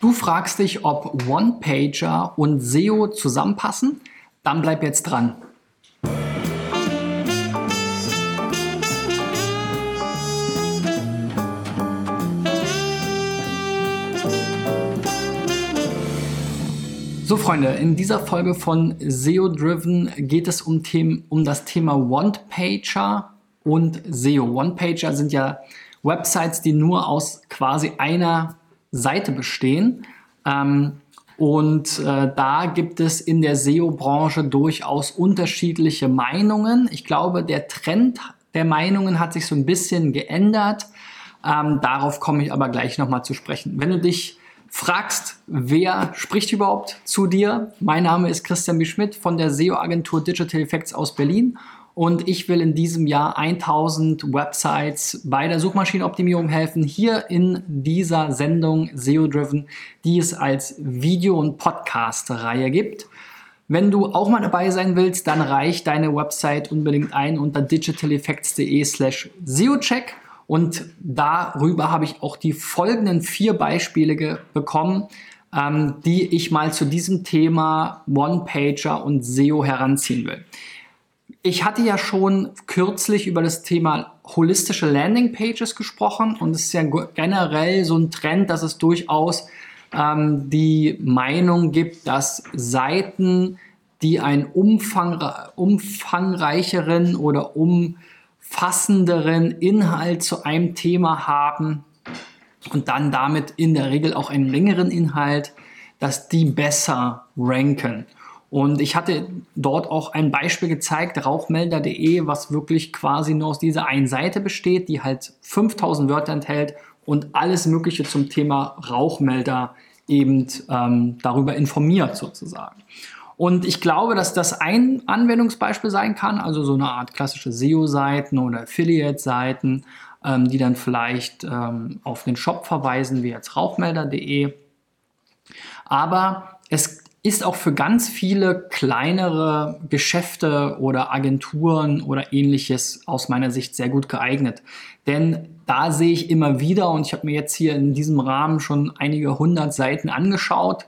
Du fragst dich, ob One-Pager und SEO zusammenpassen? Dann bleib jetzt dran. So Freunde, in dieser Folge von SEO Driven geht es um, Themen, um das Thema One-Pager und SEO. One-Pager sind ja Websites, die nur aus quasi einer Seite bestehen. Ähm, und äh, da gibt es in der SEO-Branche durchaus unterschiedliche Meinungen. Ich glaube, der Trend der Meinungen hat sich so ein bisschen geändert. Ähm, darauf komme ich aber gleich nochmal zu sprechen. Wenn du dich fragst, wer spricht überhaupt zu dir, mein Name ist Christian B. Schmidt von der SEO-Agentur Digital Effects aus Berlin und ich will in diesem Jahr 1000 Websites bei der Suchmaschinenoptimierung helfen. Hier in dieser Sendung SEO Driven, die es als Video- und Podcast-Reihe gibt. Wenn du auch mal dabei sein willst, dann reich deine Website unbedingt ein unter digitaleffects.de slash SEOcheck und darüber habe ich auch die folgenden vier Beispiele bekommen, ähm, die ich mal zu diesem Thema One-Pager und SEO heranziehen will. Ich hatte ja schon kürzlich über das Thema holistische Landingpages gesprochen und es ist ja generell so ein Trend, dass es durchaus ähm, die Meinung gibt, dass Seiten, die einen umfang, umfangreicheren oder umfassenderen Inhalt zu einem Thema haben und dann damit in der Regel auch einen längeren Inhalt, dass die besser ranken. Und ich hatte dort auch ein Beispiel gezeigt, rauchmelder.de, was wirklich quasi nur aus dieser einen Seite besteht, die halt 5000 Wörter enthält und alles Mögliche zum Thema Rauchmelder eben ähm, darüber informiert sozusagen. Und ich glaube, dass das ein Anwendungsbeispiel sein kann, also so eine Art klassische SEO-Seiten oder Affiliate-Seiten, ähm, die dann vielleicht ähm, auf den Shop verweisen, wie jetzt rauchmelder.de. Aber es ist auch für ganz viele kleinere Geschäfte oder Agenturen oder ähnliches aus meiner Sicht sehr gut geeignet. Denn da sehe ich immer wieder, und ich habe mir jetzt hier in diesem Rahmen schon einige hundert Seiten angeschaut,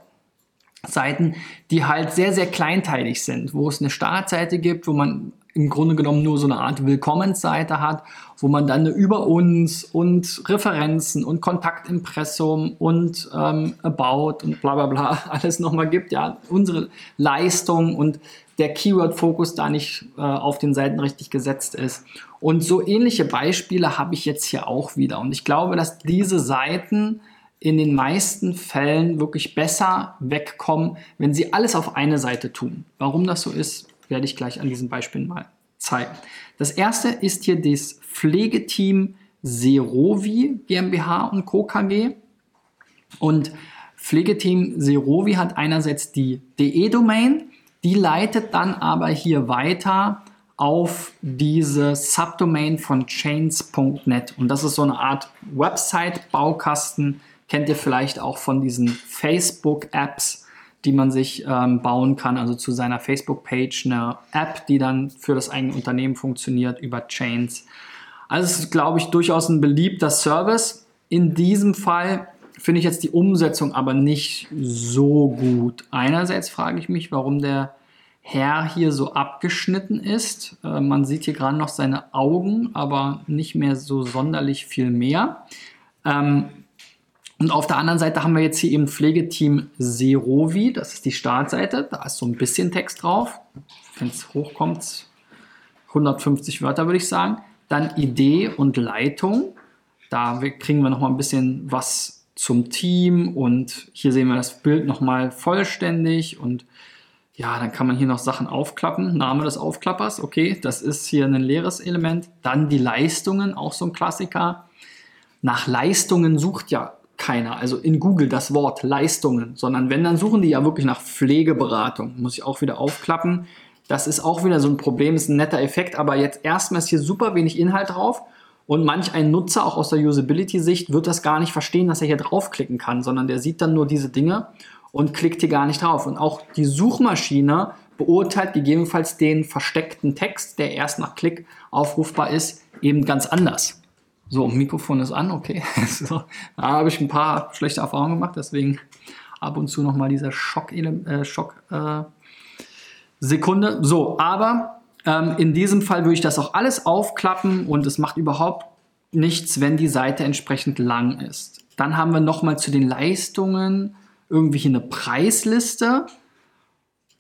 Seiten, die halt sehr, sehr kleinteilig sind, wo es eine Startseite gibt, wo man im Grunde genommen nur so eine Art Willkommensseite hat, wo man dann über uns und Referenzen und Kontaktimpressum und ähm, About und bla bla bla alles nochmal gibt, ja, unsere Leistung und der Keyword-Fokus da nicht äh, auf den Seiten richtig gesetzt ist. Und so ähnliche Beispiele habe ich jetzt hier auch wieder. Und ich glaube, dass diese Seiten in den meisten Fällen wirklich besser wegkommen, wenn sie alles auf eine Seite tun. Warum das so ist, werde ich gleich an diesem Beispiel mal zeigen. Das erste ist hier das Pflegeteam Serovi GmbH und Co. KG. Und Pflegeteam Serovi hat einerseits die DE-Domain, die leitet dann aber hier weiter auf diese Subdomain von chains.net. Und das ist so eine Art Website-Baukasten, kennt ihr vielleicht auch von diesen Facebook-Apps die man sich ähm, bauen kann, also zu seiner Facebook-Page eine App, die dann für das eigene Unternehmen funktioniert über Chains. Also es ist, glaube ich, durchaus ein beliebter Service. In diesem Fall finde ich jetzt die Umsetzung aber nicht so gut. Einerseits frage ich mich, warum der Herr hier so abgeschnitten ist. Äh, man sieht hier gerade noch seine Augen, aber nicht mehr so sonderlich viel mehr. Ähm, und auf der anderen Seite haben wir jetzt hier eben Pflegeteam Serovi, das ist die Startseite, da ist so ein bisschen Text drauf, wenn es hochkommt, 150 Wörter würde ich sagen. Dann Idee und Leitung, da kriegen wir nochmal ein bisschen was zum Team und hier sehen wir das Bild nochmal vollständig und ja, dann kann man hier noch Sachen aufklappen. Name des Aufklappers, okay, das ist hier ein leeres Element. Dann die Leistungen, auch so ein Klassiker. Nach Leistungen sucht ja keiner. Also in Google das Wort Leistungen, sondern wenn, dann suchen die ja wirklich nach Pflegeberatung. Muss ich auch wieder aufklappen. Das ist auch wieder so ein Problem, ist ein netter Effekt, aber jetzt erstmal ist hier super wenig Inhalt drauf. Und manch ein Nutzer, auch aus der Usability-Sicht, wird das gar nicht verstehen, dass er hier draufklicken kann, sondern der sieht dann nur diese Dinge und klickt hier gar nicht drauf. Und auch die Suchmaschine beurteilt gegebenenfalls den versteckten Text, der erst nach Klick aufrufbar ist, eben ganz anders. So, Mikrofon ist an, okay. so, da habe ich ein paar schlechte Erfahrungen gemacht, deswegen ab und zu nochmal dieser Schock, äh, Schock äh. So, aber ähm, in diesem Fall würde ich das auch alles aufklappen und es macht überhaupt nichts, wenn die Seite entsprechend lang ist. Dann haben wir nochmal zu den Leistungen irgendwie eine Preisliste.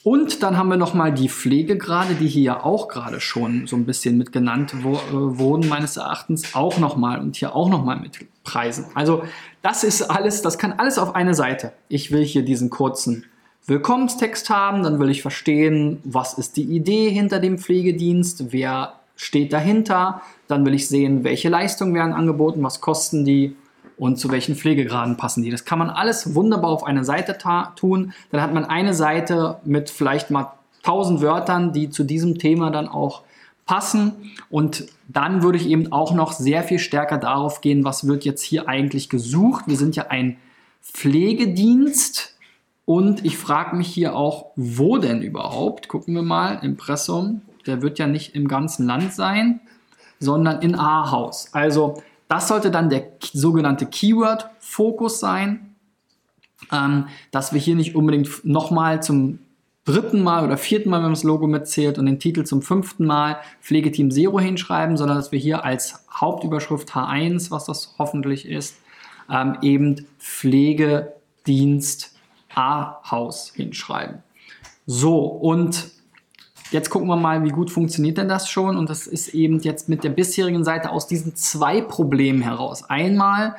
Und dann haben wir nochmal die Pflegegrade, die hier ja auch gerade schon so ein bisschen mit genannt wo, äh, wurden, meines Erachtens, auch nochmal und hier auch nochmal mit Preisen. Also das ist alles, das kann alles auf eine Seite. Ich will hier diesen kurzen Willkommenstext haben, dann will ich verstehen, was ist die Idee hinter dem Pflegedienst, wer steht dahinter, dann will ich sehen, welche Leistungen werden angeboten, was kosten die und zu welchen Pflegegraden passen die. Das kann man alles wunderbar auf eine Seite tun. Dann hat man eine Seite mit vielleicht mal 1000 Wörtern, die zu diesem Thema dann auch passen. Und dann würde ich eben auch noch sehr viel stärker darauf gehen, was wird jetzt hier eigentlich gesucht. Wir sind ja ein Pflegedienst. Und ich frage mich hier auch, wo denn überhaupt? Gucken wir mal, Impressum, der wird ja nicht im ganzen Land sein, sondern in Ahaus. Also das sollte dann der sogenannte Keyword-Fokus sein, ähm, dass wir hier nicht unbedingt nochmal zum dritten Mal oder vierten Mal, wenn man das Logo mitzählt und den Titel zum fünften Mal Pflegeteam Zero hinschreiben, sondern dass wir hier als Hauptüberschrift H1, was das hoffentlich ist, ähm, eben Pflegedienst A-Haus hinschreiben. So, und Jetzt gucken wir mal, wie gut funktioniert denn das schon. Und das ist eben jetzt mit der bisherigen Seite aus diesen zwei Problemen heraus. Einmal,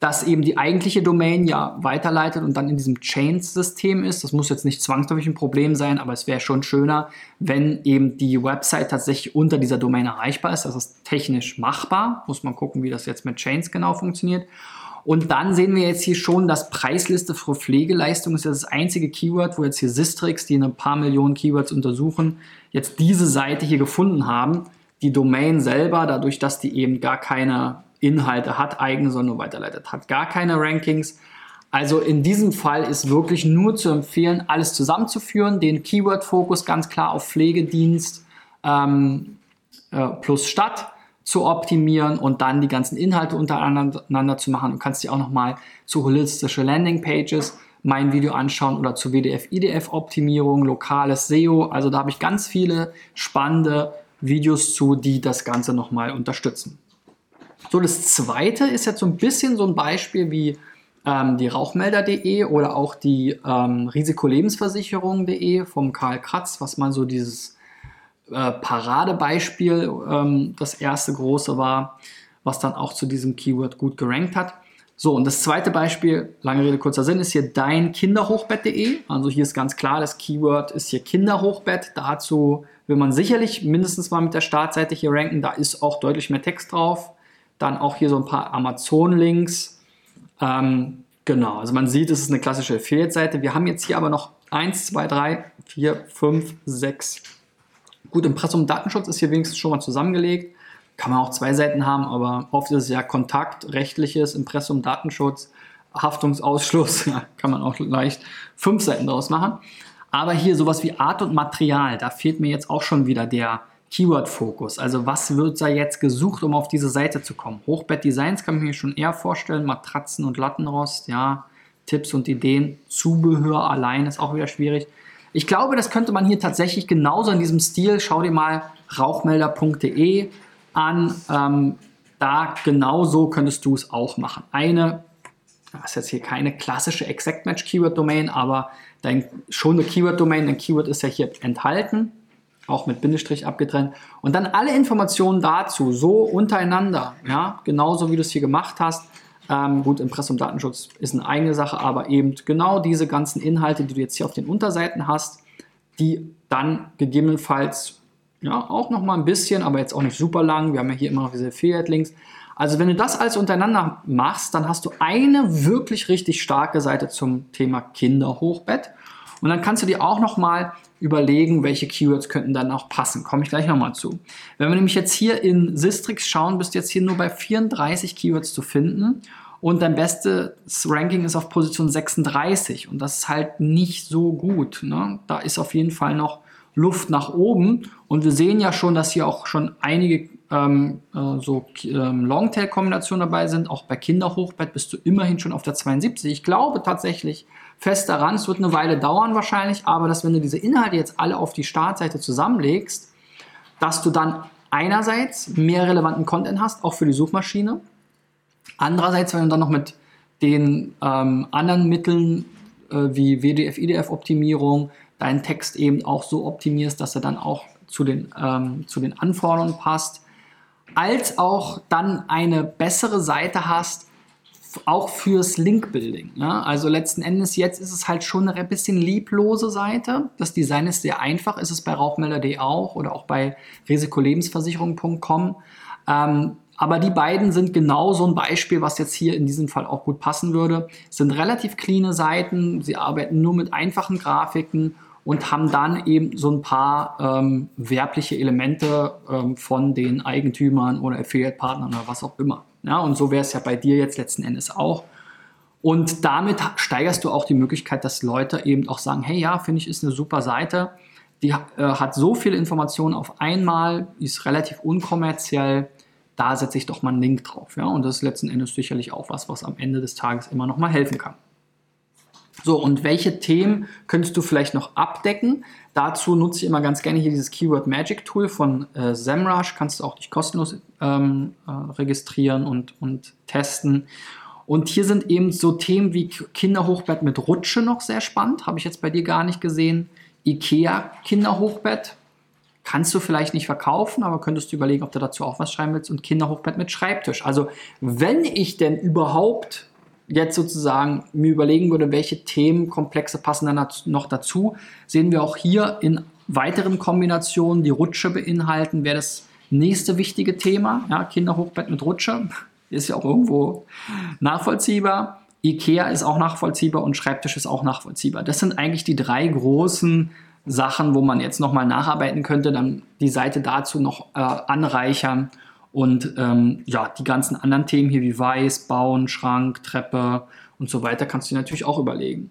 dass eben die eigentliche Domain ja weiterleitet und dann in diesem Chains-System ist. Das muss jetzt nicht zwangsläufig ein Problem sein, aber es wäre schon schöner, wenn eben die Website tatsächlich unter dieser Domain erreichbar ist. Das ist technisch machbar. Muss man gucken, wie das jetzt mit Chains genau funktioniert. Und dann sehen wir jetzt hier schon, dass Preisliste für Pflegeleistung ist das einzige Keyword, wo jetzt hier Sistrix, die ein paar Millionen Keywords untersuchen, jetzt diese Seite hier gefunden haben. Die Domain selber, dadurch, dass die eben gar keine Inhalte hat, eigene, sondern nur weiterleitet, hat gar keine Rankings. Also in diesem Fall ist wirklich nur zu empfehlen, alles zusammenzuführen, den Keyword-Fokus ganz klar auf Pflegedienst ähm, äh, plus Stadt zu optimieren und dann die ganzen Inhalte untereinander zu machen. Du kannst dir auch nochmal zu holistische Landingpages mein Video anschauen oder zu WDF-IDF-Optimierung, lokales SEO. Also da habe ich ganz viele spannende Videos zu, die das Ganze nochmal unterstützen. So, das zweite ist jetzt so ein bisschen so ein Beispiel wie ähm, die Rauchmelder.de oder auch die ähm, Risikolebensversicherung.de vom Karl Kratz, was mal so dieses äh, Paradebeispiel ähm, das erste große war, was dann auch zu diesem Keyword gut gerankt hat. So, und das zweite Beispiel, lange Rede, kurzer Sinn, ist hier dein Kinderhochbett.de. Also hier ist ganz klar, das Keyword ist hier Kinderhochbett. Dazu will man sicherlich mindestens mal mit der Startseite hier ranken. Da ist auch deutlich mehr Text drauf. Dann auch hier so ein paar Amazon-Links. Ähm, genau, also man sieht, es ist eine klassische Affiliate-Seite. Wir haben jetzt hier aber noch 1, 2, 3, 4, 5, 6, Gut, Impressum Datenschutz ist hier wenigstens schon mal zusammengelegt. Kann man auch zwei Seiten haben, aber oft ist es ja Kontakt, rechtliches, Impressum Datenschutz, Haftungsausschluss. Ja, kann man auch leicht fünf Seiten draus machen. Aber hier sowas wie Art und Material, da fehlt mir jetzt auch schon wieder der Keyword-Fokus. Also was wird da jetzt gesucht, um auf diese Seite zu kommen? Hochbett-Designs kann ich mir schon eher vorstellen, Matratzen und Lattenrost, ja, Tipps und Ideen, Zubehör allein ist auch wieder schwierig. Ich glaube, das könnte man hier tatsächlich genauso in diesem Stil, schau dir mal rauchmelder.de an, ähm, da genauso könntest du es auch machen. Eine, das ist jetzt hier keine klassische Exact Match Keyword Domain, aber dein, schon eine Keyword Domain, ein Keyword ist ja hier enthalten, auch mit Bindestrich abgetrennt. Und dann alle Informationen dazu, so untereinander, ja, genauso wie du es hier gemacht hast, ähm, gut, Impressum Datenschutz ist eine eigene Sache, aber eben genau diese ganzen Inhalte, die du jetzt hier auf den Unterseiten hast, die dann gegebenenfalls ja auch noch mal ein bisschen, aber jetzt auch nicht super lang. Wir haben ja hier immer noch diese Affiliate-Links. Also wenn du das alles untereinander machst, dann hast du eine wirklich richtig starke Seite zum Thema Kinderhochbett. Und dann kannst du dir auch noch mal überlegen, welche Keywords könnten dann auch passen. Komme ich gleich nochmal zu. Wenn wir nämlich jetzt hier in Sistrix schauen, bist du jetzt hier nur bei 34 Keywords zu finden und dein bestes Ranking ist auf Position 36 und das ist halt nicht so gut. Ne? Da ist auf jeden Fall noch Luft nach oben und wir sehen ja schon, dass hier auch schon einige ähm, äh, so ähm, Longtail-Kombinationen dabei sind. Auch bei Kinderhochbett bist du immerhin schon auf der 72. Ich glaube tatsächlich fest daran, es wird eine Weile dauern wahrscheinlich, aber dass wenn du diese Inhalte jetzt alle auf die Startseite zusammenlegst, dass du dann einerseits mehr relevanten Content hast, auch für die Suchmaschine. Andererseits, wenn du dann noch mit den ähm, anderen Mitteln äh, wie WDF, IDF-Optimierung deinen Text eben auch so optimierst, dass er dann auch zu den, ähm, zu den Anforderungen passt, als auch dann eine bessere Seite hast, auch fürs Link-Building. Ja? Also letzten Endes jetzt ist es halt schon eine bisschen lieblose Seite. Das Design ist sehr einfach, ist es bei Rauchmelder.de auch oder auch bei risikolebensversicherung.com. Ähm, aber die beiden sind genau so ein Beispiel, was jetzt hier in diesem Fall auch gut passen würde. Es sind relativ cleane Seiten, sie arbeiten nur mit einfachen Grafiken und haben dann eben so ein paar ähm, werbliche Elemente ähm, von den Eigentümern oder Affiliate-Partnern oder was auch immer. Ja, und so wäre es ja bei dir jetzt letzten Endes auch. Und damit steigerst du auch die Möglichkeit, dass Leute eben auch sagen, hey ja, finde ich, ist eine super Seite. Die äh, hat so viele Informationen auf einmal, ist relativ unkommerziell. Da setze ich doch mal einen Link drauf. Ja? Und das ist letzten Endes sicherlich auch was, was am Ende des Tages immer noch mal helfen kann. So, und welche Themen könntest du vielleicht noch abdecken? Dazu nutze ich immer ganz gerne hier dieses Keyword Magic Tool von äh, SEMrush. Kannst du auch dich kostenlos ähm, äh, registrieren und, und testen. Und hier sind eben so Themen wie Kinderhochbett mit Rutsche noch sehr spannend. Habe ich jetzt bei dir gar nicht gesehen. IKEA Kinderhochbett. Kannst du vielleicht nicht verkaufen, aber könntest du überlegen, ob du dazu auch was schreiben willst. Und Kinderhochbett mit Schreibtisch. Also, wenn ich denn überhaupt jetzt sozusagen mir überlegen würde, welche Themenkomplexe passen dann noch dazu, sehen wir auch hier in weiteren Kombinationen, die Rutsche beinhalten, wäre das nächste wichtige Thema. Ja, Kinderhochbett mit Rutsche ist ja auch irgendwo nachvollziehbar. IKEA ist auch nachvollziehbar und Schreibtisch ist auch nachvollziehbar. Das sind eigentlich die drei großen Sachen, wo man jetzt nochmal nacharbeiten könnte, dann die Seite dazu noch äh, anreichern und ähm, ja, die ganzen anderen Themen hier wie Weiß, Bauen, Schrank, Treppe und so weiter kannst du dir natürlich auch überlegen.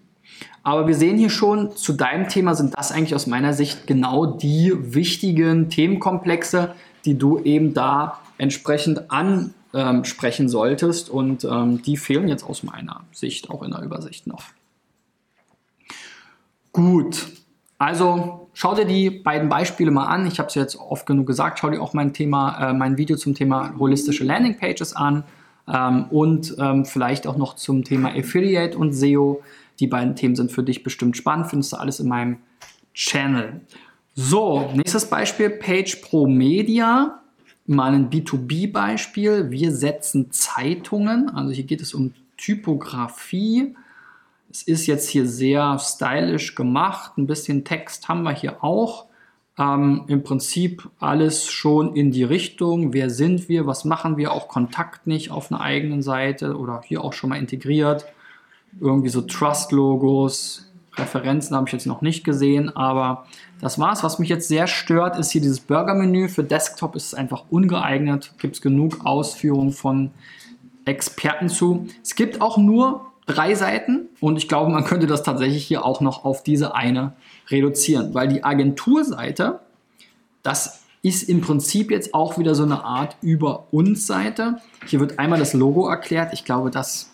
Aber wir sehen hier schon, zu deinem Thema sind das eigentlich aus meiner Sicht genau die wichtigen Themenkomplexe, die du eben da entsprechend ansprechen solltest. Und ähm, die fehlen jetzt aus meiner Sicht auch in der Übersicht noch. Gut, also schau dir die beiden Beispiele mal an. Ich habe es jetzt oft genug gesagt. Schau dir auch mein Thema, äh, mein Video zum Thema holistische Landingpages an ähm, und ähm, vielleicht auch noch zum Thema Affiliate und SEO. Die beiden Themen sind für dich bestimmt spannend. Findest du alles in meinem Channel. So, nächstes Beispiel: Page Pro Media. Mal ein B2B-Beispiel. Wir setzen Zeitungen. Also hier geht es um Typografie es ist jetzt hier sehr stylisch gemacht. Ein bisschen Text haben wir hier auch. Ähm, Im Prinzip alles schon in die Richtung. Wer sind wir? Was machen wir? Auch Kontakt nicht auf einer eigenen Seite oder hier auch schon mal integriert. Irgendwie so Trust-Logos. Referenzen habe ich jetzt noch nicht gesehen, aber das war's. Was mich jetzt sehr stört, ist hier dieses Burger-Menü. Für Desktop ist es einfach ungeeignet. Gibt es genug Ausführungen von Experten zu. Es gibt auch nur drei Seiten und ich glaube, man könnte das tatsächlich hier auch noch auf diese eine reduzieren, weil die Agenturseite, das ist im Prinzip jetzt auch wieder so eine Art über uns Seite. Hier wird einmal das Logo erklärt. Ich glaube, das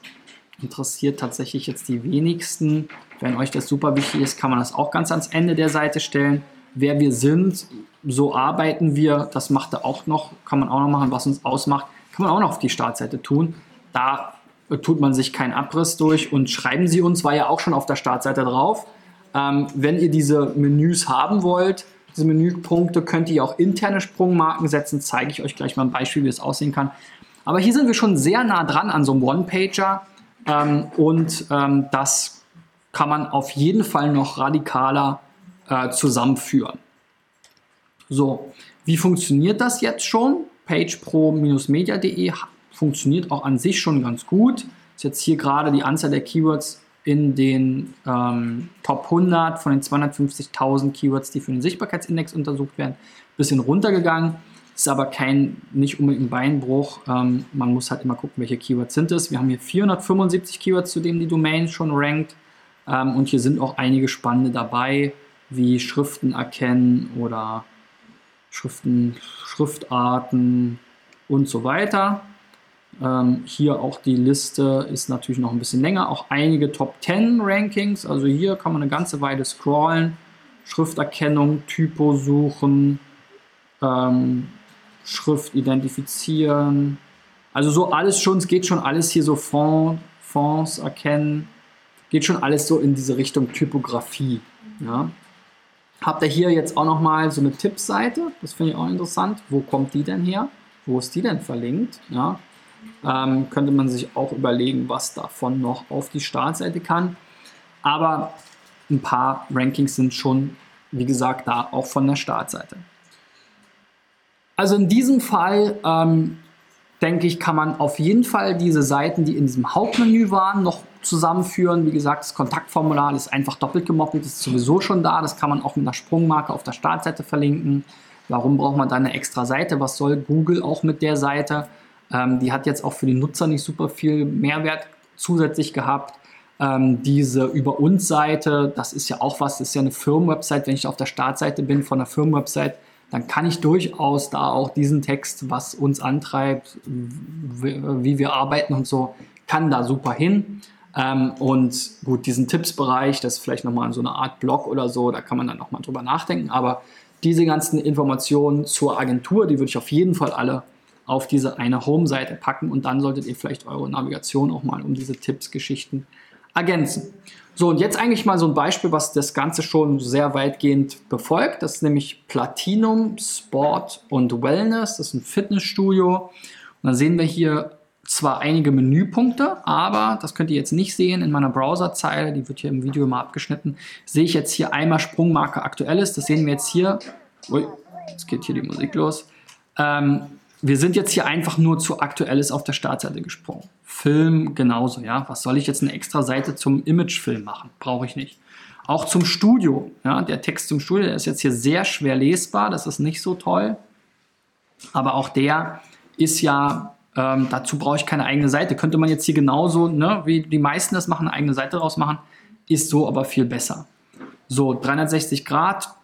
interessiert tatsächlich jetzt die wenigsten. Wenn euch das super wichtig ist, kann man das auch ganz ans Ende der Seite stellen. Wer wir sind, so arbeiten wir. Das macht er auch noch, kann man auch noch machen, was uns ausmacht. Kann man auch noch auf die Startseite tun. Da tut man sich keinen Abriss durch und schreiben Sie uns, war ja auch schon auf der Startseite drauf. Ähm, wenn ihr diese Menüs haben wollt, diese Menüpunkte, könnt ihr auch interne Sprungmarken setzen. Zeige ich euch gleich mal ein Beispiel, wie es aussehen kann. Aber hier sind wir schon sehr nah dran an so einem One-Pager ähm, und ähm, das kann man auf jeden Fall noch radikaler äh, zusammenführen. So, wie funktioniert das jetzt schon? pagepro-media.de funktioniert auch an sich schon ganz gut. Ist jetzt hier gerade die Anzahl der Keywords in den ähm, Top 100 von den 250.000 Keywords, die für den Sichtbarkeitsindex untersucht werden, ein bisschen runtergegangen. Ist aber kein, nicht unbedingt ein Beinbruch. Ähm, man muss halt immer gucken, welche Keywords sind es. Wir haben hier 475 Keywords, zu denen die Domain schon rankt. Ähm, und hier sind auch einige spannende dabei, wie Schriften erkennen oder Schriften, Schriftarten und so weiter. Ähm, hier auch die Liste ist natürlich noch ein bisschen länger, auch einige Top 10 Rankings. Also hier kann man eine ganze Weile scrollen. Schrifterkennung, Typo suchen, ähm, Schrift identifizieren. Also so alles schon, es geht schon alles hier so Font, Fonts erkennen, geht schon alles so in diese Richtung Typografie. Ja. Habt ihr hier jetzt auch nochmal so eine Tippseite, das finde ich auch interessant. Wo kommt die denn her? Wo ist die denn verlinkt? Ja. Ähm, könnte man sich auch überlegen, was davon noch auf die Startseite kann. Aber ein paar Rankings sind schon, wie gesagt, da auch von der Startseite. Also in diesem Fall ähm, denke ich, kann man auf jeden Fall diese Seiten, die in diesem Hauptmenü waren, noch zusammenführen. Wie gesagt, das Kontaktformular ist einfach doppelt gemoppelt, ist sowieso schon da. Das kann man auch mit einer Sprungmarke auf der Startseite verlinken. Warum braucht man da eine extra Seite? Was soll Google auch mit der Seite? Ähm, die hat jetzt auch für die Nutzer nicht super viel Mehrwert zusätzlich gehabt. Ähm, diese Über uns Seite, das ist ja auch was, das ist ja eine Firmenwebsite. Wenn ich auf der Startseite bin von einer Firmenwebsite, dann kann ich durchaus da auch diesen Text, was uns antreibt, wie wir arbeiten und so, kann da super hin. Ähm, und gut, diesen Tippsbereich, das ist vielleicht nochmal so eine Art Blog oder so, da kann man dann nochmal drüber nachdenken. Aber diese ganzen Informationen zur Agentur, die würde ich auf jeden Fall alle auf diese eine Home-Seite packen und dann solltet ihr vielleicht eure Navigation auch mal um diese Tipps-Geschichten ergänzen. So, und jetzt eigentlich mal so ein Beispiel, was das Ganze schon sehr weitgehend befolgt. Das ist nämlich Platinum Sport und Wellness. Das ist ein Fitnessstudio. Und dann sehen wir hier zwar einige Menüpunkte, aber das könnt ihr jetzt nicht sehen in meiner Browserzeile, die wird hier im Video immer abgeschnitten, sehe ich jetzt hier einmal Sprungmarke aktuelles, das sehen wir jetzt hier, ui, jetzt geht hier die Musik los, ähm, wir sind jetzt hier einfach nur zu Aktuelles auf der Startseite gesprungen. Film genauso, ja. Was soll ich jetzt eine extra Seite zum Imagefilm machen? Brauche ich nicht. Auch zum Studio, ja. Der Text zum Studio, der ist jetzt hier sehr schwer lesbar, das ist nicht so toll. Aber auch der ist ja, ähm, dazu brauche ich keine eigene Seite. Könnte man jetzt hier genauso, ne, wie die meisten das machen, eine eigene Seite draus machen, ist so aber viel besser. So, 360 Grad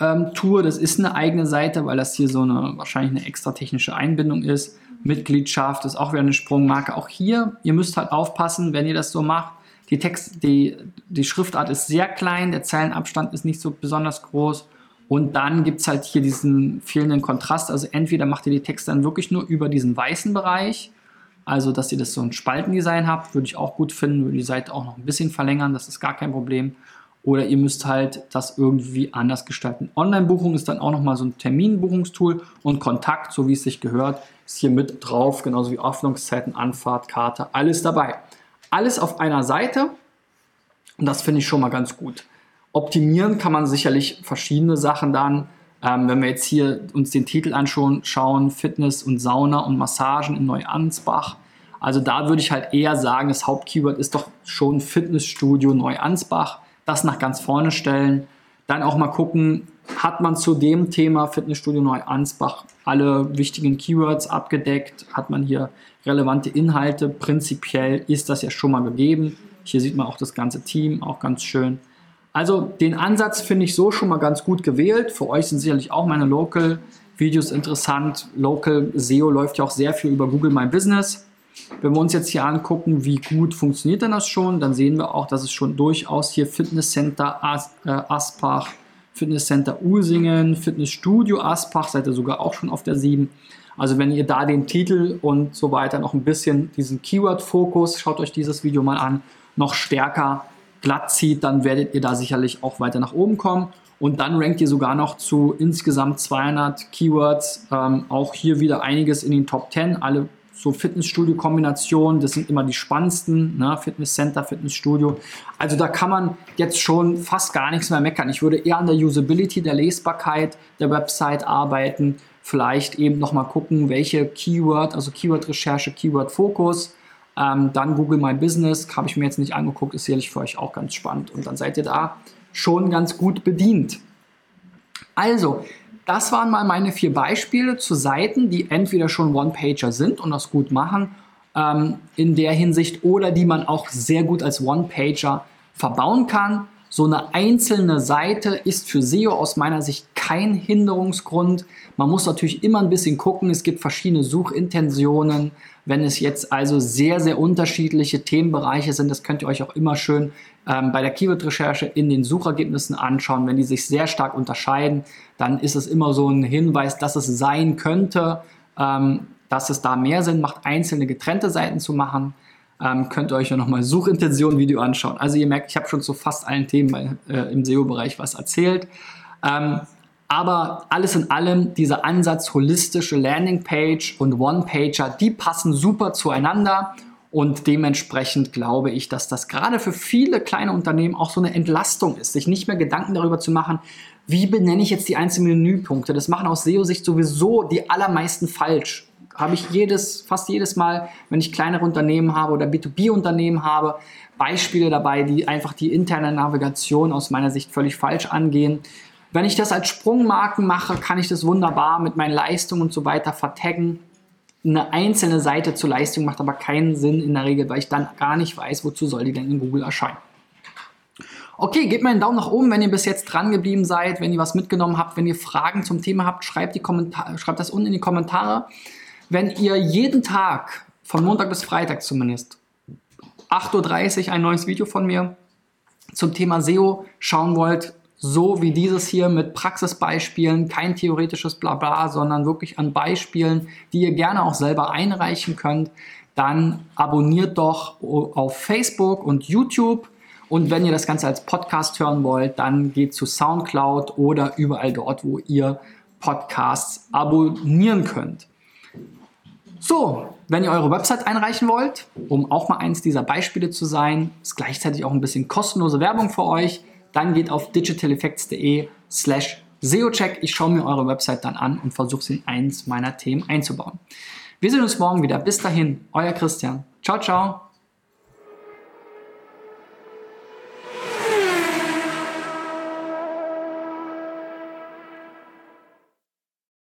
ähm, Tour. Das ist eine eigene Seite, weil das hier so eine wahrscheinlich eine extra technische Einbindung ist. Mitgliedschaft ist auch wieder eine Sprungmarke. Auch hier, ihr müsst halt aufpassen, wenn ihr das so macht. Die, Text, die, die Schriftart ist sehr klein, der Zeilenabstand ist nicht so besonders groß. Und dann gibt es halt hier diesen fehlenden Kontrast. Also entweder macht ihr die Texte dann wirklich nur über diesen weißen Bereich, also dass ihr das so ein Spaltendesign habt, würde ich auch gut finden, würde die Seite auch noch ein bisschen verlängern, das ist gar kein Problem oder ihr müsst halt das irgendwie anders gestalten. Online-Buchung ist dann auch nochmal so ein Terminbuchungstool und Kontakt, so wie es sich gehört, ist hier mit drauf, genauso wie Öffnungszeiten, Anfahrt, Karte, alles dabei. Alles auf einer Seite und das finde ich schon mal ganz gut. Optimieren kann man sicherlich verschiedene Sachen dann. Ähm, wenn wir jetzt hier uns den Titel anschauen, schauen, Fitness und Sauna und Massagen in Neuansbach. Also da würde ich halt eher sagen, das Hauptkeyword ist doch schon Fitnessstudio Neuansbach das nach ganz vorne stellen. Dann auch mal gucken, hat man zu dem Thema Fitnessstudio Neu-Ansbach alle wichtigen Keywords abgedeckt? Hat man hier relevante Inhalte? Prinzipiell ist das ja schon mal gegeben. Hier sieht man auch das ganze Team, auch ganz schön. Also den Ansatz finde ich so schon mal ganz gut gewählt. Für euch sind sicherlich auch meine Local-Videos interessant. Local SEO läuft ja auch sehr viel über Google My Business. Wenn wir uns jetzt hier angucken, wie gut funktioniert denn das schon, dann sehen wir auch, dass es schon durchaus hier Fitnesscenter As äh, Aspach, Fitnesscenter Usingen, Fitnessstudio Aspach, seid ihr sogar auch schon auf der 7. Also wenn ihr da den Titel und so weiter noch ein bisschen diesen Keyword-Fokus, schaut euch dieses Video mal an, noch stärker glatt zieht, dann werdet ihr da sicherlich auch weiter nach oben kommen. Und dann rankt ihr sogar noch zu insgesamt 200 Keywords. Ähm, auch hier wieder einiges in den Top 10. Alle so Fitnessstudio-Kombinationen, das sind immer die spannendsten, ne? Fitnesscenter, Fitnessstudio. Also da kann man jetzt schon fast gar nichts mehr meckern. Ich würde eher an der Usability, der Lesbarkeit der Website arbeiten. Vielleicht eben nochmal gucken, welche Keyword, also Keyword-Recherche, Keyword-Fokus. Ähm, dann Google My Business, habe ich mir jetzt nicht angeguckt, ist sicherlich für euch auch ganz spannend. Und dann seid ihr da schon ganz gut bedient. Also, das waren mal meine vier Beispiele zu Seiten, die entweder schon One-Pager sind und das gut machen ähm, in der Hinsicht oder die man auch sehr gut als One-Pager verbauen kann. So eine einzelne Seite ist für SEO aus meiner Sicht kein Hinderungsgrund. Man muss natürlich immer ein bisschen gucken. Es gibt verschiedene Suchintentionen. Wenn es jetzt also sehr, sehr unterschiedliche Themenbereiche sind, das könnt ihr euch auch immer schön ähm, bei der Keyword-Recherche in den Suchergebnissen anschauen. Wenn die sich sehr stark unterscheiden, dann ist es immer so ein Hinweis, dass es sein könnte, ähm, dass es da mehr Sinn macht, einzelne getrennte Seiten zu machen ähm, könnt ihr euch ja nochmal Suchintention-Video anschauen. Also ihr merkt, ich habe schon zu fast allen Themen äh, im SEO-Bereich was erzählt. Ähm, aber alles in allem, dieser Ansatz holistische Landingpage und One-Pager, die passen super zueinander. Und dementsprechend glaube ich, dass das gerade für viele kleine Unternehmen auch so eine Entlastung ist, sich nicht mehr Gedanken darüber zu machen, wie benenne ich jetzt die einzelnen Menüpunkte. Das machen aus SEO-Sicht sowieso die allermeisten falsch habe ich jedes, fast jedes Mal, wenn ich kleinere Unternehmen habe oder B2B-Unternehmen habe, Beispiele dabei, die einfach die interne Navigation aus meiner Sicht völlig falsch angehen. Wenn ich das als Sprungmarken mache, kann ich das wunderbar mit meinen Leistungen und so weiter vertaggen. Eine einzelne Seite zur Leistung macht aber keinen Sinn in der Regel, weil ich dann gar nicht weiß, wozu soll die denn in Google erscheinen. Okay, gebt mir einen Daumen nach oben, wenn ihr bis jetzt dran geblieben seid, wenn ihr was mitgenommen habt, wenn ihr Fragen zum Thema habt, schreibt, die schreibt das unten in die Kommentare. Wenn ihr jeden Tag, von Montag bis Freitag zumindest, 8.30 Uhr ein neues Video von mir zum Thema SEO schauen wollt, so wie dieses hier mit Praxisbeispielen, kein theoretisches Blabla, sondern wirklich an Beispielen, die ihr gerne auch selber einreichen könnt, dann abonniert doch auf Facebook und YouTube. Und wenn ihr das Ganze als Podcast hören wollt, dann geht zu SoundCloud oder überall dort, wo ihr Podcasts abonnieren könnt. So, wenn ihr eure Website einreichen wollt, um auch mal eins dieser Beispiele zu sein, ist gleichzeitig auch ein bisschen kostenlose Werbung für euch, dann geht auf digitaleffects.de slash SEOcheck. Ich schaue mir eure Website dann an und versuche sie in eins meiner Themen einzubauen. Wir sehen uns morgen wieder. Bis dahin, euer Christian. Ciao, ciao.